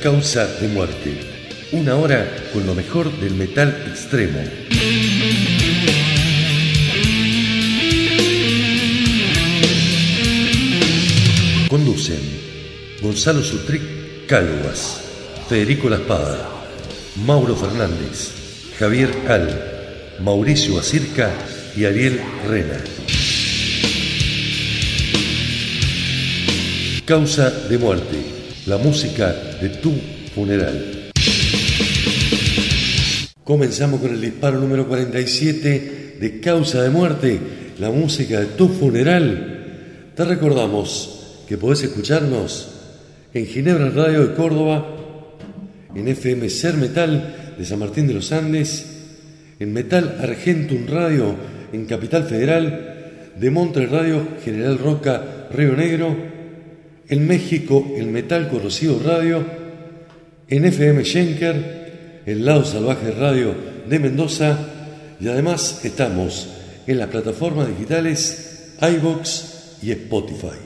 Causa de Muerte, una hora con lo mejor del metal extremo. Conducen Gonzalo Sutric Calvas, Federico La Espada, Mauro Fernández, Javier Al, Mauricio Acirca y Ariel Rena. Causa de muerte, la música de tu funeral. Comenzamos con el disparo número 47 de Causa de muerte, la música de tu funeral. Te recordamos que podés escucharnos en Ginebra Radio de Córdoba, en FM Ser Metal de San Martín de los Andes, en Metal Argentum Radio en Capital Federal, de Montre Radio General Roca Río Negro, en México el Metal Corrosivo Radio, en FM Schenker, el Lado Salvaje Radio de Mendoza y además estamos en las plataformas digitales iVox y Spotify.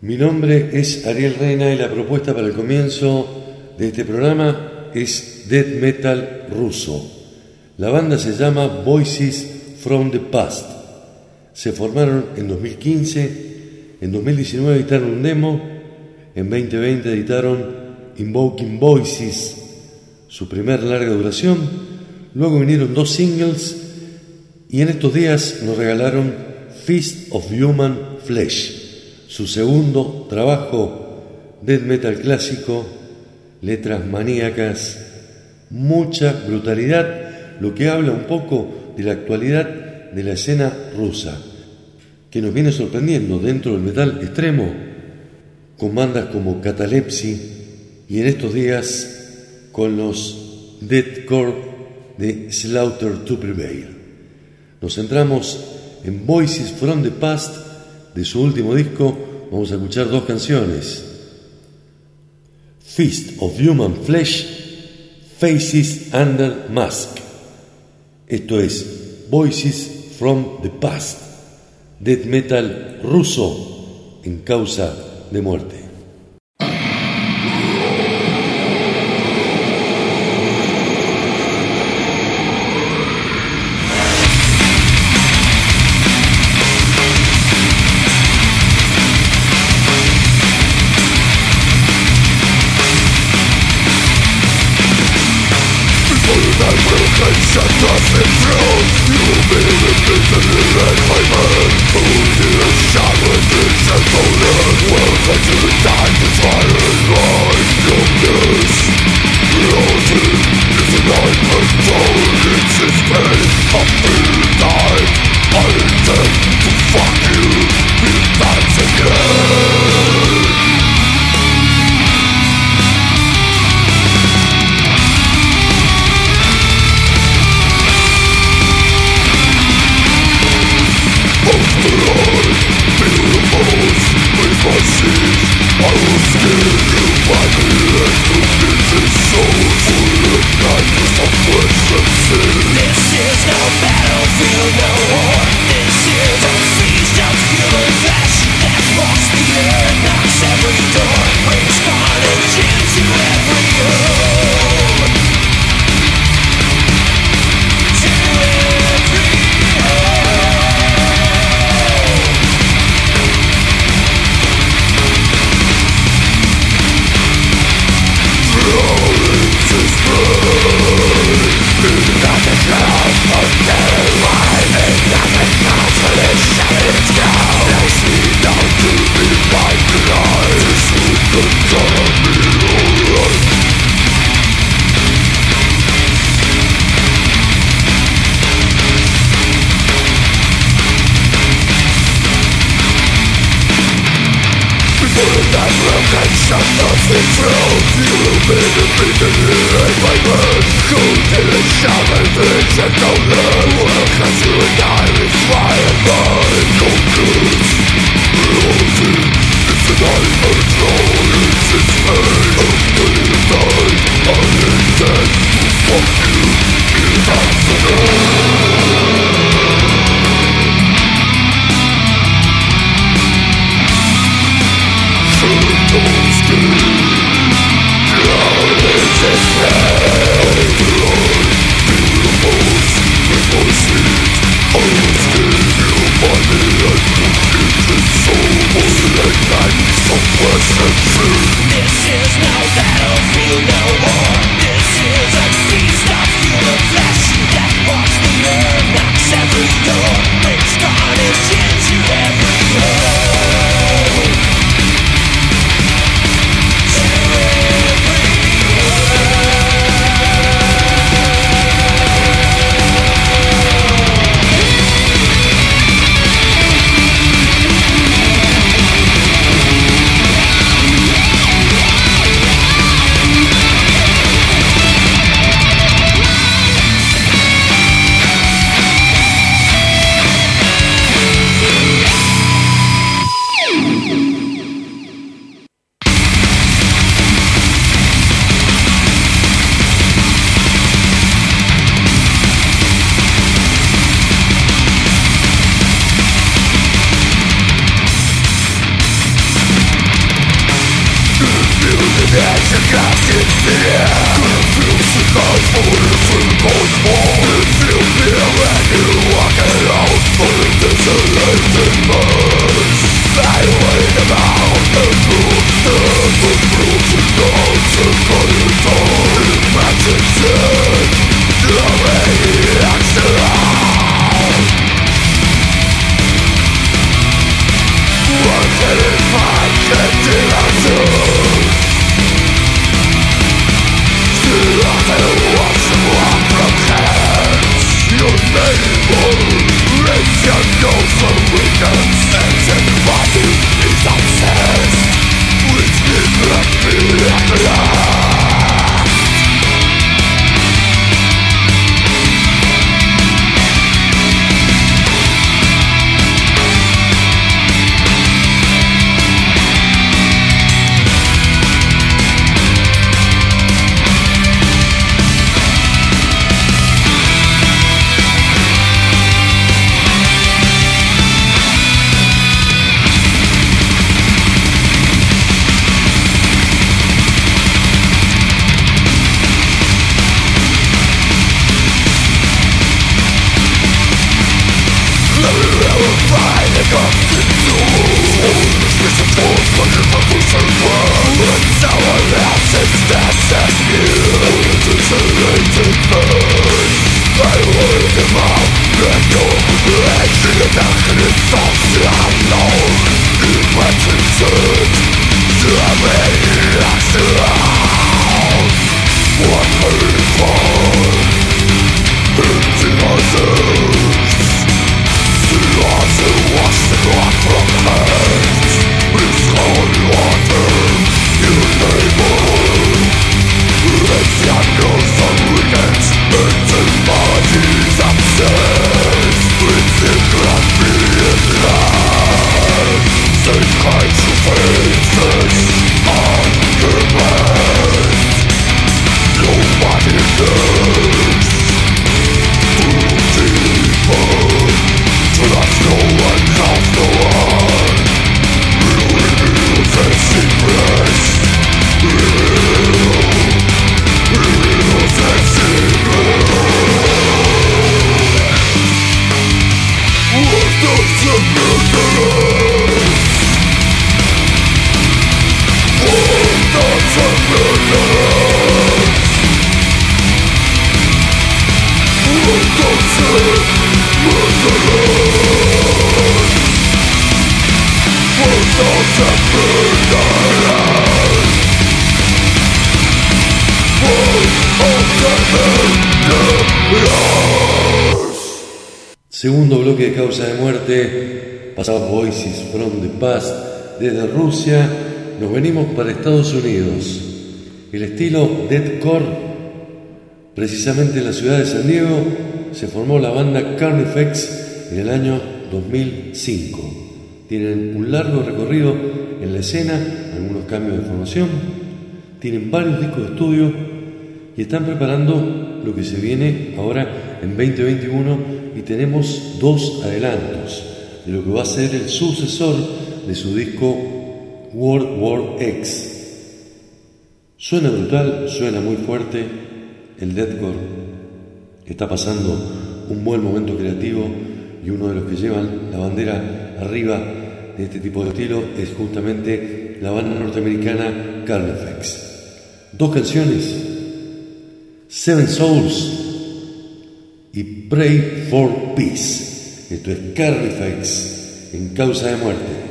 Mi nombre es Ariel Reina y la propuesta para el comienzo de este programa es Death Metal ruso. La banda se llama Voices from the Past. Se formaron en 2015 en 2019 editaron un demo, en 2020 editaron Invoking Voices, su primer larga duración, luego vinieron dos singles y en estos días nos regalaron Feast of Human Flesh, su segundo trabajo death metal clásico, letras maníacas, mucha brutalidad, lo que habla un poco de la actualidad de la escena rusa que nos viene sorprendiendo dentro del metal extremo, con bandas como Catalepsy y en estos días con los deathcore de Slaughter to Prevail. Nos centramos en Voices from the Past de su último disco. Vamos a escuchar dos canciones. Feast of Human Flesh, Faces Under Mask. Esto es Voices from the Past death metal ruso en causa de muerte. Segundo bloque de causa de muerte, pasado Voices from the Past desde Rusia, nos venimos para Estados Unidos. El estilo deathcore, precisamente en la ciudad de San Diego, se formó la banda Carnifex en el año 2005. Tienen un largo recorrido en la escena, algunos cambios de formación, tienen varios discos de estudio y están preparando lo que se viene ahora en 2021 y tenemos dos adelantos de lo que va a ser el sucesor de su disco World War X. Suena brutal, suena muy fuerte, el deathcore está pasando un buen momento creativo y uno de los que llevan la bandera arriba de este tipo de estilo es justamente la banda norteamericana Carnifex. Dos canciones, Seven Souls y Pray for Peace. Esto es Carnifex en causa de muerte.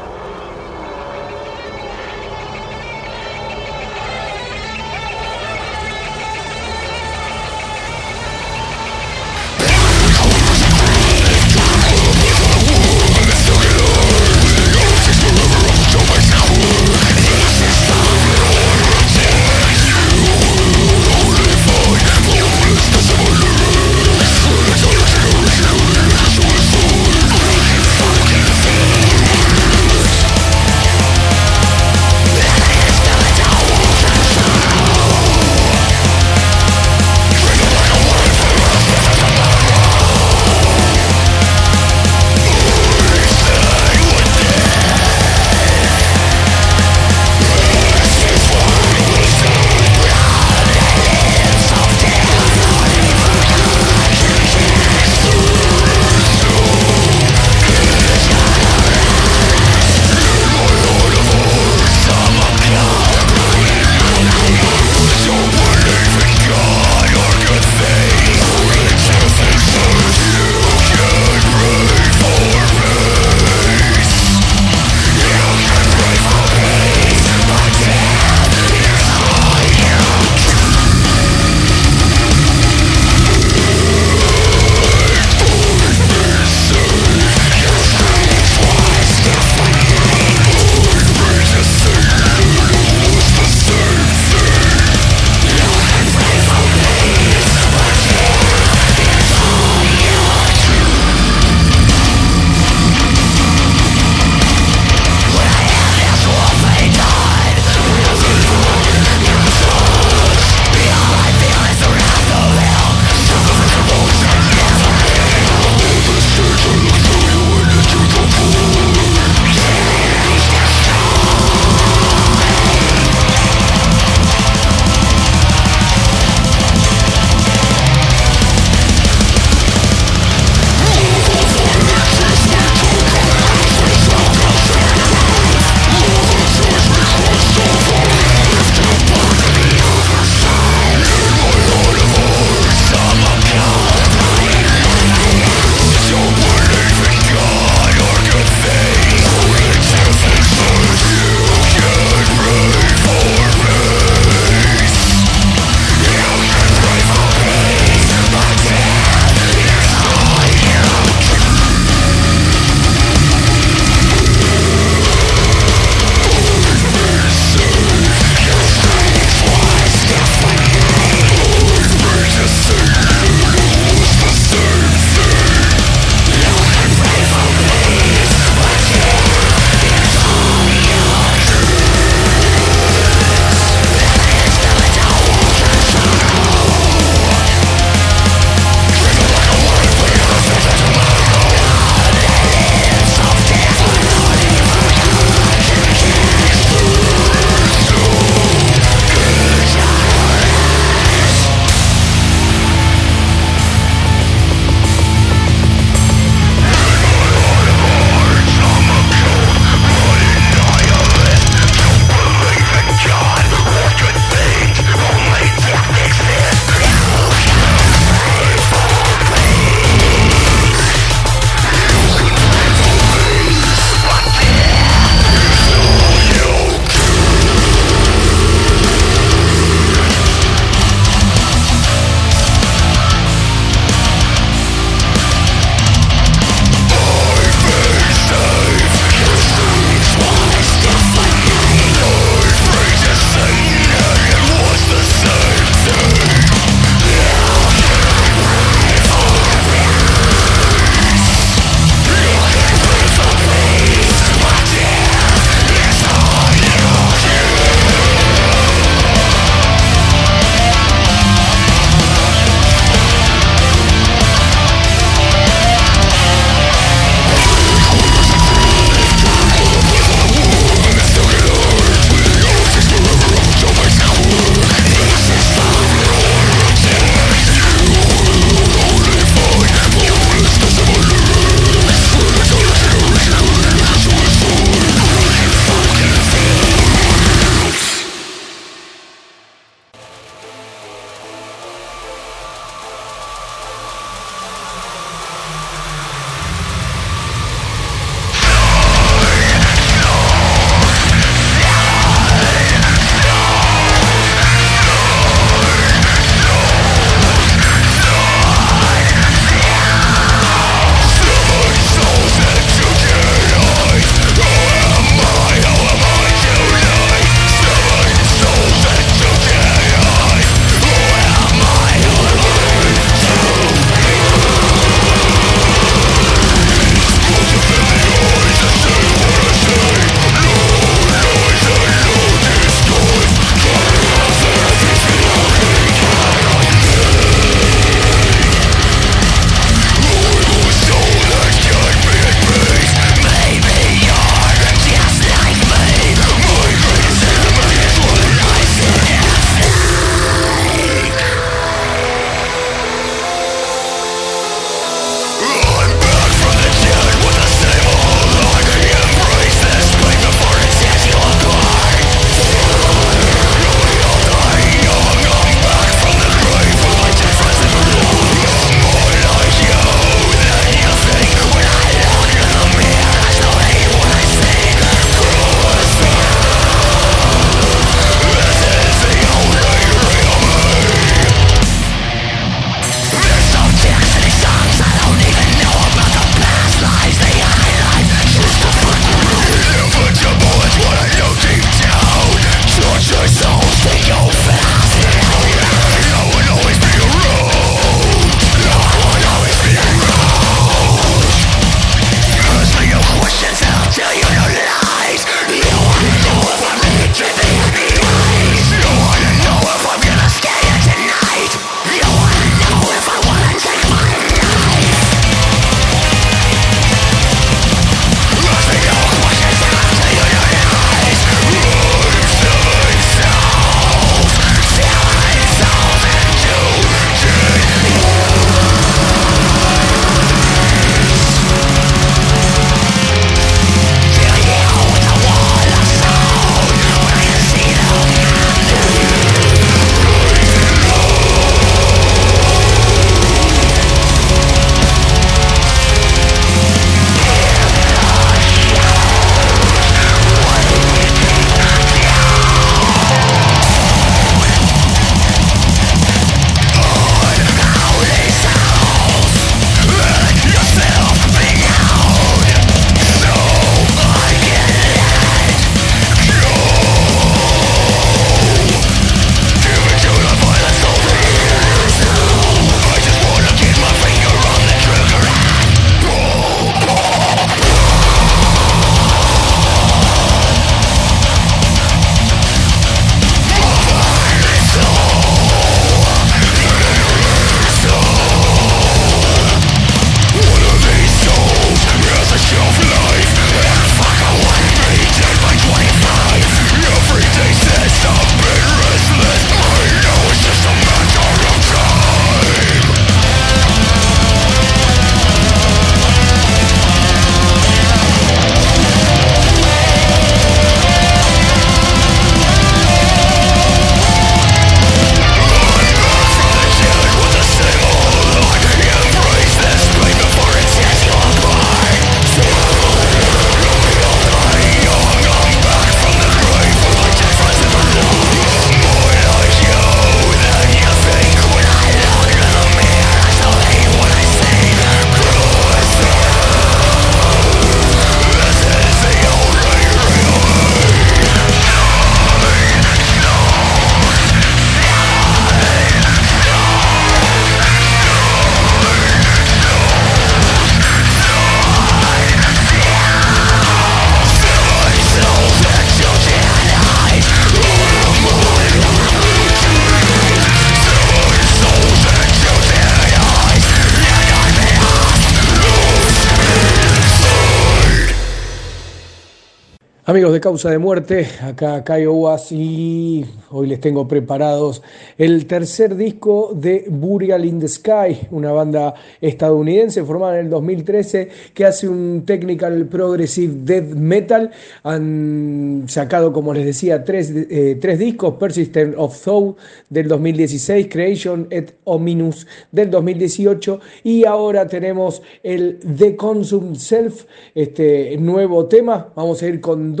Amigos de Causa de Muerte, acá Was y hoy les tengo preparados el tercer disco de Burial in the Sky, una banda estadounidense formada en el 2013 que hace un technical progressive death metal. Han sacado, como les decía, tres, eh, tres discos, Persistent of Soul del 2016, Creation et Ominous del 2018 y ahora tenemos el The Consume Self, este nuevo tema. Vamos a ir con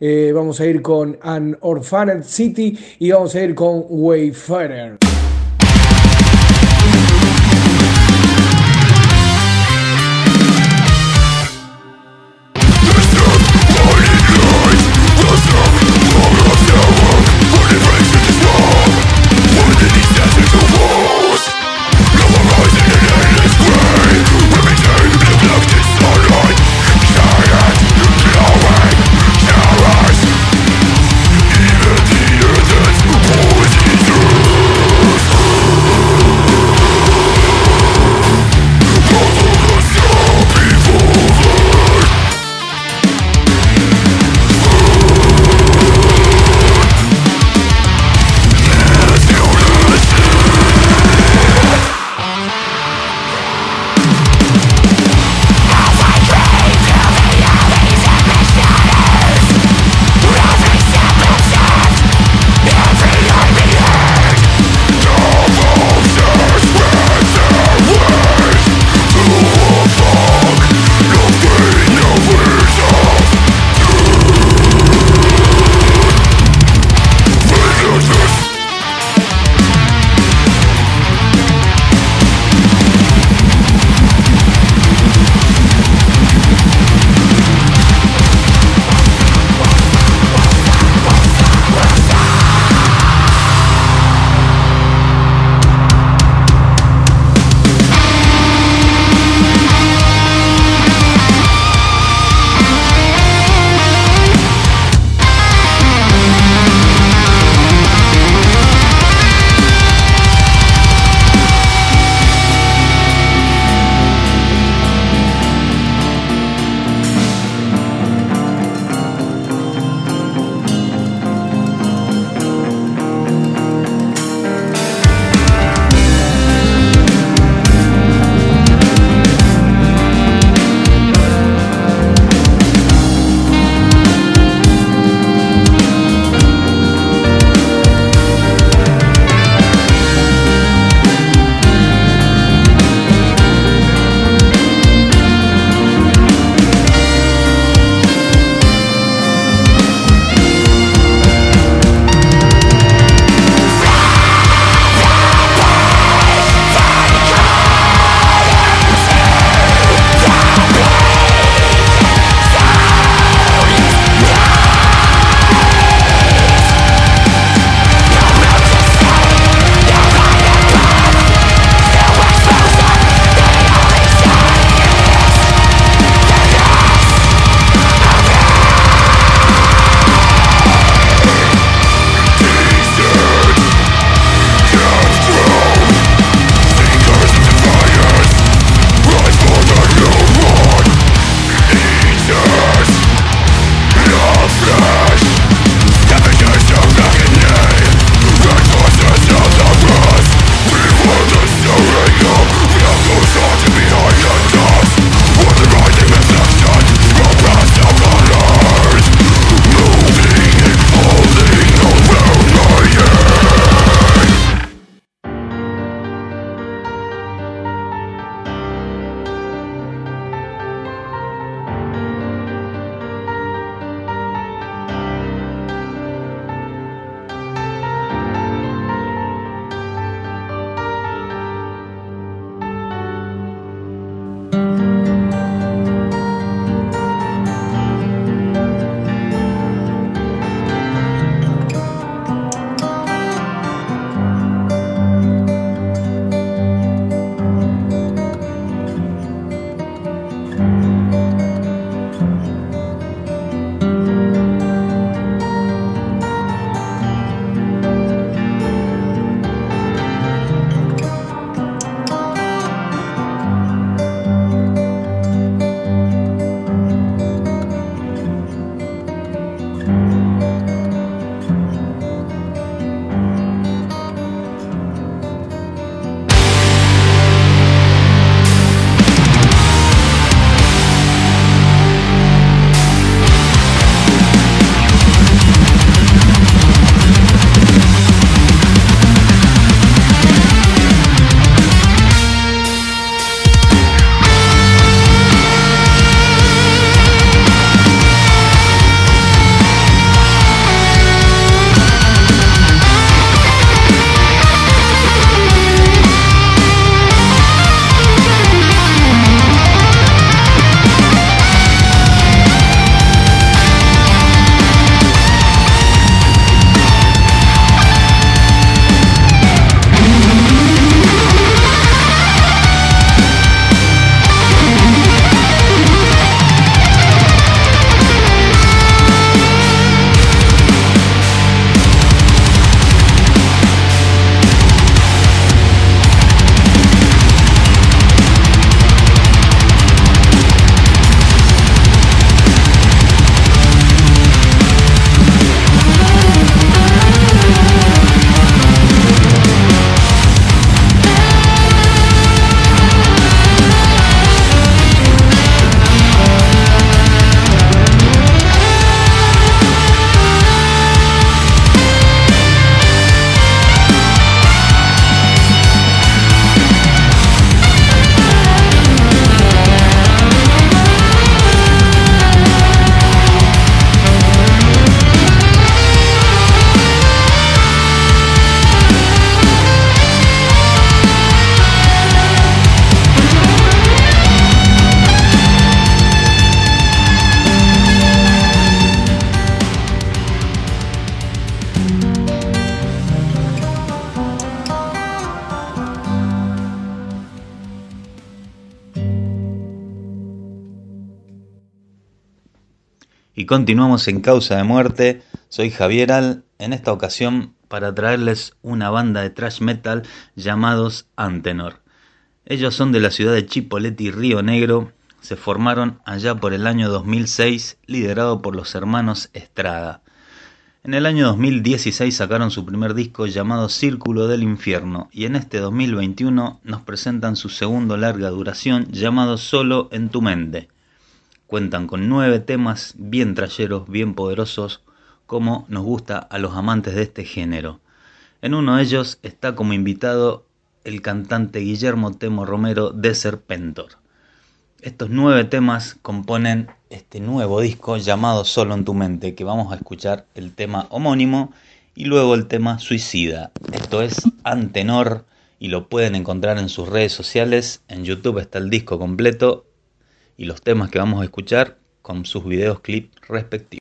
Eh, vamos a ir con An Orphaned City y vamos a ir con Wayfarer. Continuamos en Causa de Muerte. Soy Javier Al, en esta ocasión para traerles una banda de thrash metal llamados Antenor. Ellos son de la ciudad de Chipoleti, Río Negro. Se formaron allá por el año 2006, liderado por los hermanos Estrada. En el año 2016 sacaron su primer disco llamado Círculo del Infierno y en este 2021 nos presentan su segundo larga duración llamado Solo en tu mente. Cuentan con nueve temas bien trayeros, bien poderosos, como nos gusta a los amantes de este género. En uno de ellos está como invitado el cantante Guillermo Temo Romero de Serpentor. Estos nueve temas componen este nuevo disco llamado Solo en tu mente, que vamos a escuchar el tema homónimo y luego el tema Suicida. Esto es Antenor y lo pueden encontrar en sus redes sociales. En YouTube está el disco completo y los temas que vamos a escuchar con sus videos clip respectivos.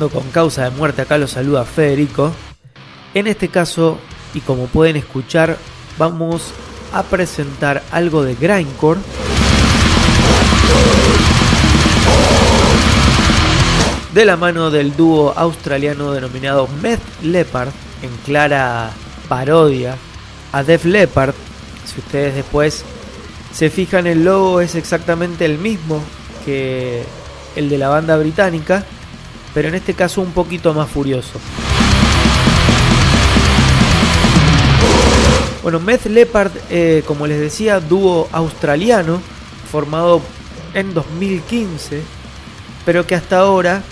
Con causa de muerte, acá lo saluda Federico. En este caso, y como pueden escuchar, vamos a presentar algo de grindcore. De la mano del dúo australiano denominado Meth Leopard, en clara parodia a Def Leppard. Si ustedes después se fijan, el logo es exactamente el mismo que el de la banda británica, pero en este caso un poquito más furioso. Bueno, Meth Leopard, eh, como les decía, dúo australiano, formado en 2015, pero que hasta ahora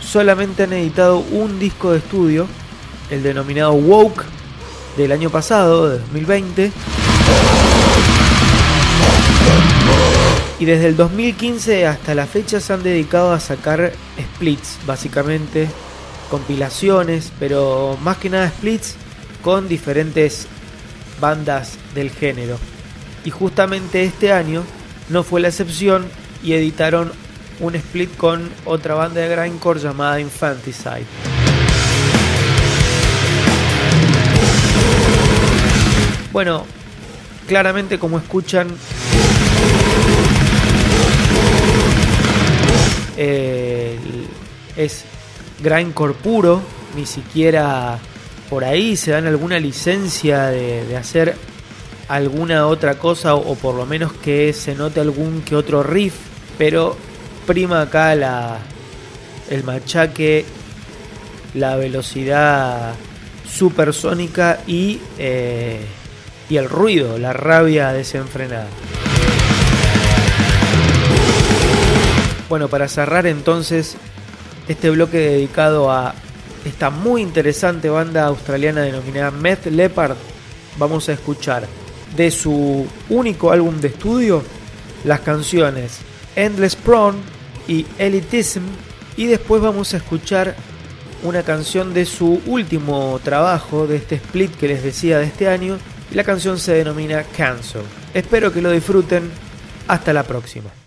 solamente han editado un disco de estudio, el denominado Woke, del año pasado, de 2020. Y desde el 2015 hasta la fecha se han dedicado a sacar splits, básicamente, compilaciones, pero más que nada splits con diferentes bandas del género. Y justamente este año no fue la excepción y editaron un split con otra banda de grindcore llamada Infanticide. Bueno, claramente como escuchan es grindcore puro, ni siquiera por ahí se dan alguna licencia de, hacer alguna otra cosa o, por lo menos que se note algún que otro riff, pero prima acá la, el machaque, la velocidad supersónica y eh, y el ruido, la rabia desenfrenada. Bueno, para cerrar entonces este bloque dedicado a esta muy interesante banda australiana denominada Meth Leopard, vamos a escuchar de su único álbum de estudio las canciones Endless Prone y Elitism y después vamos a escuchar una canción de su último trabajo, de este split que les decía de este año, la canción se denomina Cancel. Espero que lo disfruten. Hasta la próxima.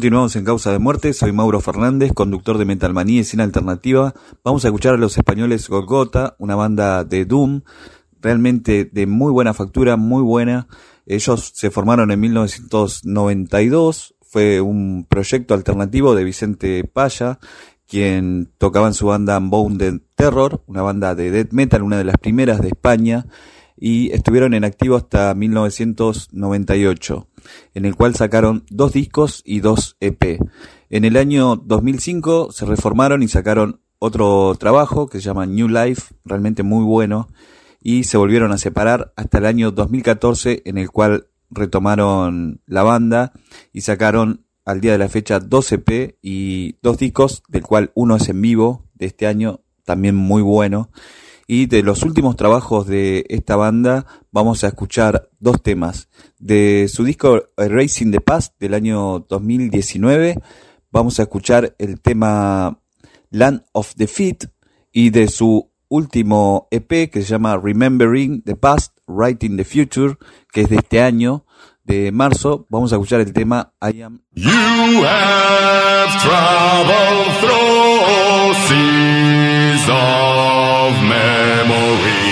Continuamos en Causa de Muerte, soy Mauro Fernández, conductor de Metalmanía y Cine Alternativa. Vamos a escuchar a los españoles Golgota, una banda de Doom, realmente de muy buena factura, muy buena. Ellos se formaron en 1992, fue un proyecto alternativo de Vicente Paya, quien tocaba en su banda Unbounded Terror, una banda de death metal, una de las primeras de España, y estuvieron en activo hasta 1998, en el cual sacaron dos discos y dos EP. En el año 2005 se reformaron y sacaron otro trabajo que se llama New Life, realmente muy bueno, y se volvieron a separar hasta el año 2014 en el cual retomaron la banda y sacaron al día de la fecha dos EP y dos discos, del cual uno es en vivo de este año, también muy bueno. Y de los últimos trabajos de esta banda vamos a escuchar dos temas. De su disco Racing the Past del año 2019 vamos a escuchar el tema Land of the Feet y de su último EP que se llama Remembering the Past, Writing the Future, que es de este año, de marzo. Vamos a escuchar el tema I Am. You have traveled through seas of memories.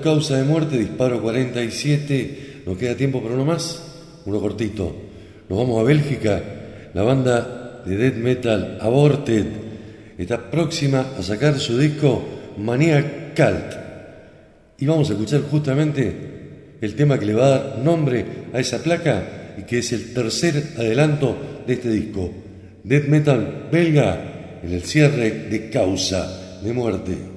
Causa de muerte, disparo 47. Nos queda tiempo para uno más, uno cortito. Nos vamos a Bélgica. La banda de death metal Aborted está próxima a sacar su disco Mania Cult. Y vamos a escuchar justamente el tema que le va a dar nombre a esa placa y que es el tercer adelanto de este disco. Death metal belga en el cierre de causa de muerte.